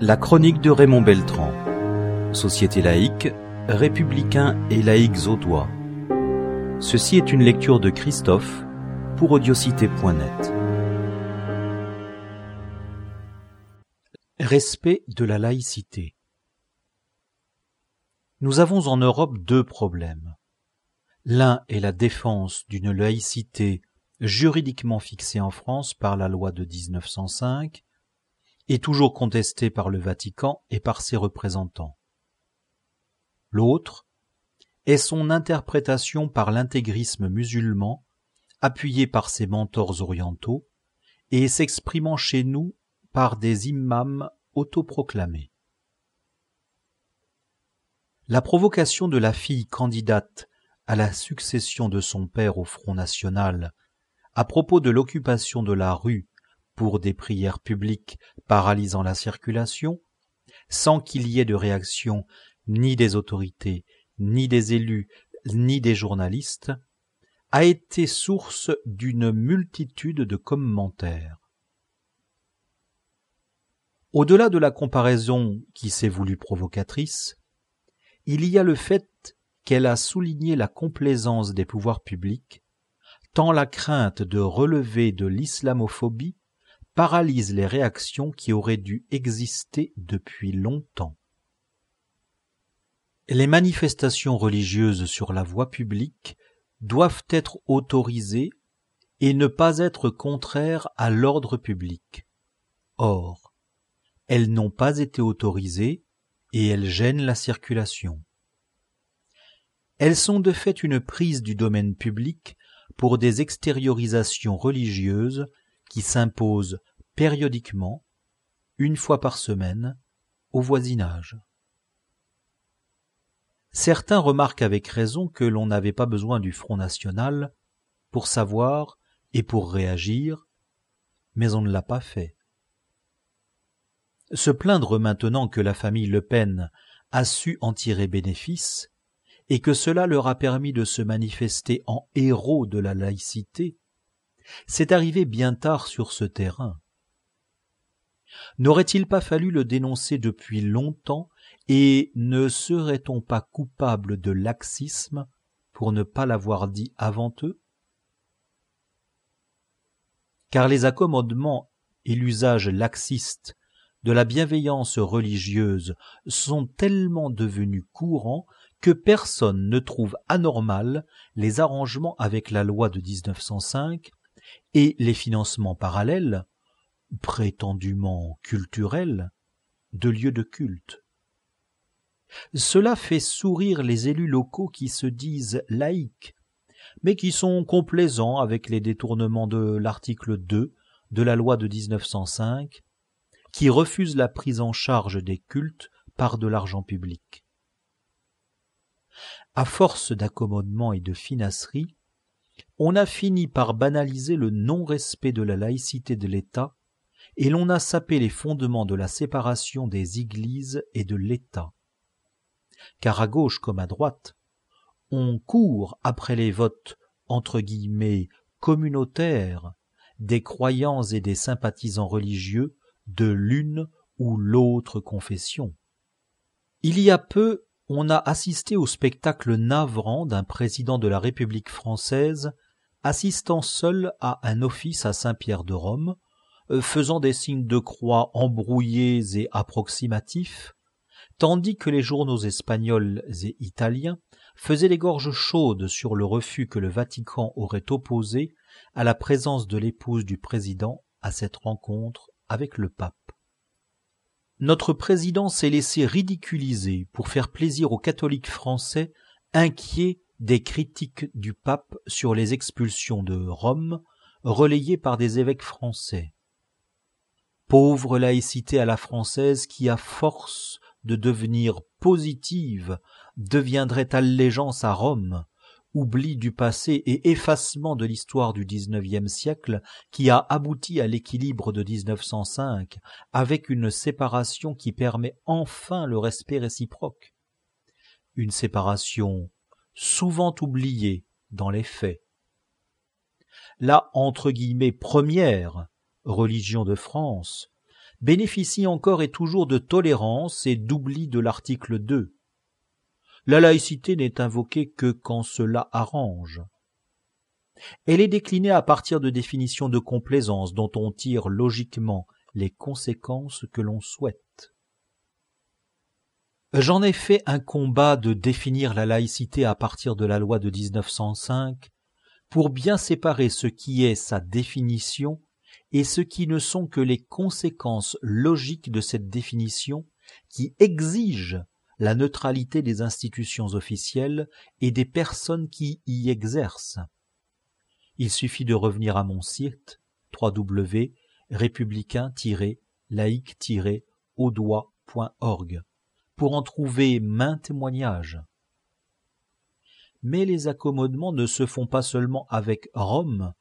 La chronique de Raymond Beltran. Société laïque, républicain et laïcs audois. Ceci est une lecture de Christophe pour audiocité.net. Respect de la laïcité. Nous avons en Europe deux problèmes. L'un est la défense d'une laïcité juridiquement fixée en France par la loi de 1905 et toujours contestée par le Vatican et par ses représentants. L'autre est son interprétation par l'intégrisme musulman, appuyé par ses mentors orientaux, et s'exprimant chez nous par des imams autoproclamés. La provocation de la fille candidate à la succession de son père au Front national à propos de l'occupation de la rue pour des prières publiques paralysant la circulation, sans qu'il y ait de réaction ni des autorités, ni des élus, ni des journalistes, a été source d'une multitude de commentaires. Au-delà de la comparaison qui s'est voulue provocatrice, il y a le fait qu'elle a souligné la complaisance des pouvoirs publics, tant la crainte de relever de l'islamophobie paralyse les réactions qui auraient dû exister depuis longtemps. Les manifestations religieuses sur la voie publique doivent être autorisées et ne pas être contraires à l'ordre public. Or, elles n'ont pas été autorisées et elles gênent la circulation. Elles sont de fait une prise du domaine public pour des extériorisations religieuses qui s'imposent périodiquement, une fois par semaine, au voisinage. Certains remarquent avec raison que l'on n'avait pas besoin du Front national pour savoir et pour réagir, mais on ne l'a pas fait. Se plaindre maintenant que la famille Le Pen a su en tirer bénéfice et que cela leur a permis de se manifester en héros de la laïcité, c'est arrivé bien tard sur ce terrain. N'aurait-il pas fallu le dénoncer depuis longtemps et ne serait-on pas coupable de laxisme pour ne pas l'avoir dit avant eux? Car les accommodements et l'usage laxiste de la bienveillance religieuse sont tellement devenus courants que personne ne trouve anormal les arrangements avec la loi de 1905 et les financements parallèles prétendument culturel de lieux de culte. Cela fait sourire les élus locaux qui se disent laïcs, mais qui sont complaisants avec les détournements de l'article 2 de la loi de 1905, qui refuse la prise en charge des cultes par de l'argent public. À force d'accommodement et de finasserie, on a fini par banaliser le non-respect de la laïcité de l'État et l'on a sapé les fondements de la séparation des Églises et de l'État. Car à gauche comme à droite, on court après les votes entre guillemets communautaires des croyants et des sympathisants religieux de l'une ou l'autre confession. Il y a peu, on a assisté au spectacle navrant d'un président de la République française assistant seul à un office à Saint-Pierre de Rome, faisant des signes de croix embrouillés et approximatifs, tandis que les journaux espagnols et italiens faisaient les gorges chaudes sur le refus que le Vatican aurait opposé à la présence de l'épouse du président à cette rencontre avec le pape. Notre président s'est laissé ridiculiser pour faire plaisir aux catholiques français inquiets des critiques du pape sur les expulsions de Rome relayées par des évêques français pauvre laïcité à la française qui, à force de devenir positive, deviendrait allégeance à Rome, oubli du passé et effacement de l'histoire du XIXe siècle qui a abouti à l'équilibre de 1905 avec une séparation qui permet enfin le respect réciproque. Une séparation souvent oubliée dans les faits. La entre guillemets première religion de France, bénéficie encore et toujours de tolérance et d'oubli de l'article 2. La laïcité n'est invoquée que quand cela arrange. Elle est déclinée à partir de définitions de complaisance dont on tire logiquement les conséquences que l'on souhaite. J'en ai fait un combat de définir la laïcité à partir de la loi de 1905 pour bien séparer ce qui est sa définition et ce qui ne sont que les conséquences logiques de cette définition qui exige la neutralité des institutions officielles et des personnes qui y exercent. Il suffit de revenir à mon site www.républicain-laïque-audois.org pour en trouver maint témoignage. Mais les accommodements ne se font pas seulement avec Rome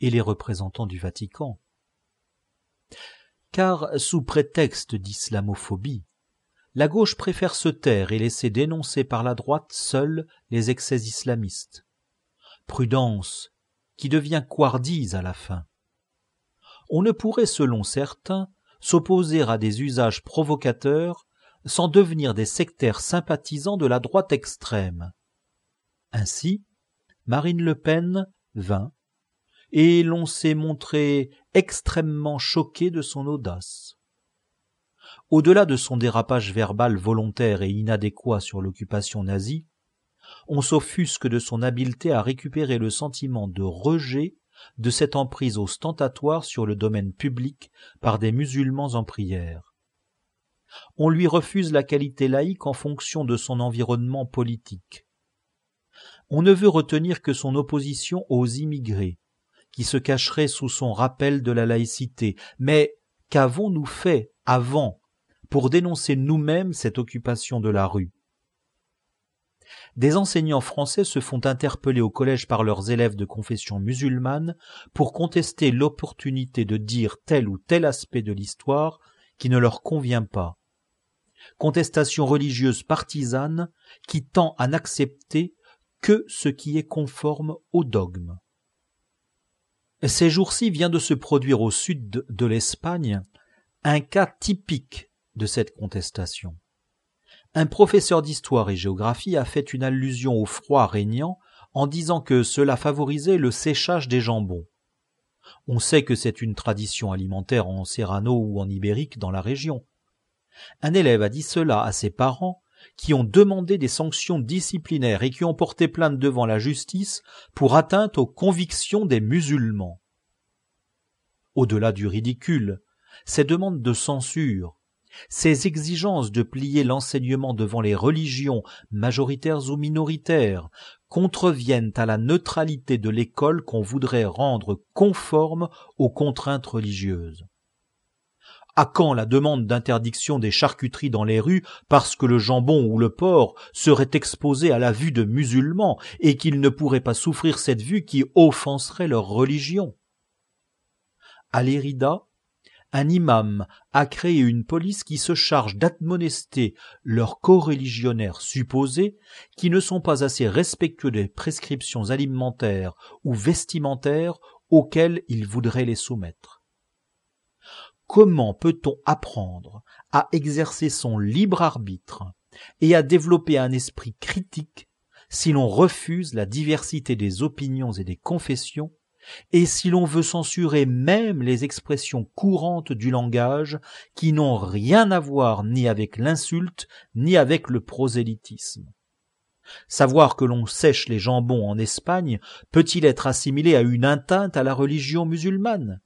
et les représentants du Vatican. Car, sous prétexte d'islamophobie, la gauche préfère se taire et laisser dénoncer par la droite seule les excès islamistes. Prudence qui devient couardise à la fin. On ne pourrait, selon certains, s'opposer à des usages provocateurs sans devenir des sectaires sympathisants de la droite extrême. Ainsi, Marine Le Pen vint, et l'on s'est montré extrêmement choqué de son audace. Au-delà de son dérapage verbal volontaire et inadéquat sur l'occupation nazie, on s'offusque de son habileté à récupérer le sentiment de rejet de cette emprise ostentatoire sur le domaine public par des musulmans en prière. On lui refuse la qualité laïque en fonction de son environnement politique. On ne veut retenir que son opposition aux immigrés, qui se cacherait sous son rappel de la laïcité. Mais qu'avons-nous fait avant pour dénoncer nous-mêmes cette occupation de la rue? Des enseignants français se font interpeller au collège par leurs élèves de confession musulmane pour contester l'opportunité de dire tel ou tel aspect de l'histoire qui ne leur convient pas. Contestation religieuse partisane qui tend à n'accepter que ce qui est conforme au dogme. Ces jours-ci vient de se produire au sud de l'Espagne un cas typique de cette contestation. Un professeur d'histoire et géographie a fait une allusion au froid régnant en disant que cela favorisait le séchage des jambons. On sait que c'est une tradition alimentaire en Serrano ou en Ibérique dans la région. Un élève a dit cela à ses parents qui ont demandé des sanctions disciplinaires et qui ont porté plainte devant la justice pour atteinte aux convictions des musulmans. Au-delà du ridicule, ces demandes de censure, ces exigences de plier l'enseignement devant les religions, majoritaires ou minoritaires, contreviennent à la neutralité de l'école qu'on voudrait rendre conforme aux contraintes religieuses. À quand la demande d'interdiction des charcuteries dans les rues parce que le jambon ou le porc serait exposé à la vue de musulmans et qu'ils ne pourraient pas souffrir cette vue qui offenserait leur religion? À l'Érida, un imam a créé une police qui se charge d'admonester leurs coreligionnaires supposés qui ne sont pas assez respectueux des prescriptions alimentaires ou vestimentaires auxquelles il voudrait les soumettre. Comment peut-on apprendre à exercer son libre arbitre et à développer un esprit critique si l'on refuse la diversité des opinions et des confessions et si l'on veut censurer même les expressions courantes du langage qui n'ont rien à voir ni avec l'insulte ni avec le prosélytisme? Savoir que l'on sèche les jambons en Espagne peut-il être assimilé à une atteinte à la religion musulmane?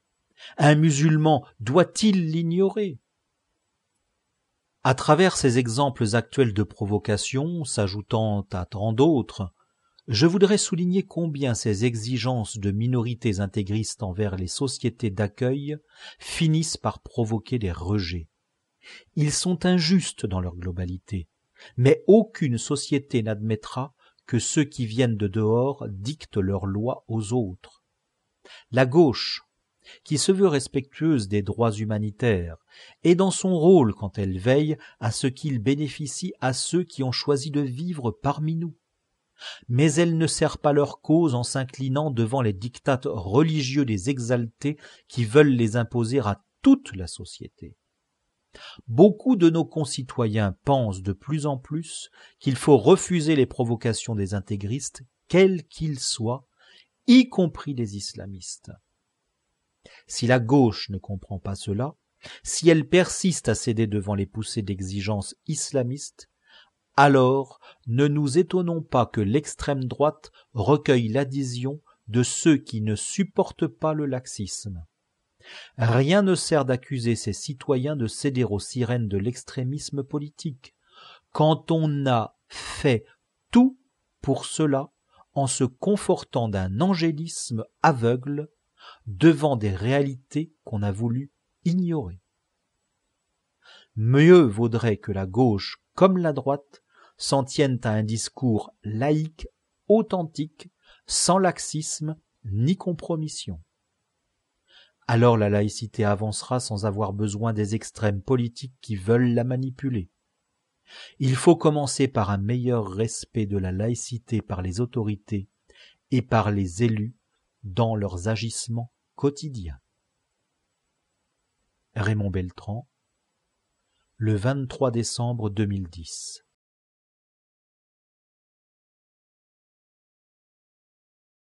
Un musulman doit-il l'ignorer? À travers ces exemples actuels de provocation, s'ajoutant à tant d'autres, je voudrais souligner combien ces exigences de minorités intégristes envers les sociétés d'accueil finissent par provoquer des rejets. Ils sont injustes dans leur globalité, mais aucune société n'admettra que ceux qui viennent de dehors dictent leurs lois aux autres. La gauche, qui se veut respectueuse des droits humanitaires, et dans son rôle quand elle veille à ce qu'il bénéficie à ceux qui ont choisi de vivre parmi nous. Mais elle ne sert pas leur cause en s'inclinant devant les dictats religieux des exaltés qui veulent les imposer à toute la société. Beaucoup de nos concitoyens pensent de plus en plus qu'il faut refuser les provocations des intégristes, quels qu'ils soient, y compris les islamistes. Si la gauche ne comprend pas cela, si elle persiste à céder devant les poussées d'exigences islamistes, alors ne nous étonnons pas que l'extrême droite recueille l'adhésion de ceux qui ne supportent pas le laxisme. Rien ne sert d'accuser ces citoyens de céder aux sirènes de l'extrémisme politique, quand on a fait tout pour cela en se confortant d'un angélisme aveugle devant des réalités qu'on a voulu ignorer. Mieux vaudrait que la gauche comme la droite s'en tiennent à un discours laïque, authentique, sans laxisme ni compromission. Alors la laïcité avancera sans avoir besoin des extrêmes politiques qui veulent la manipuler. Il faut commencer par un meilleur respect de la laïcité par les autorités et par les élus dans leurs agissements quotidiens. Raymond Beltran, le 23 décembre 2010.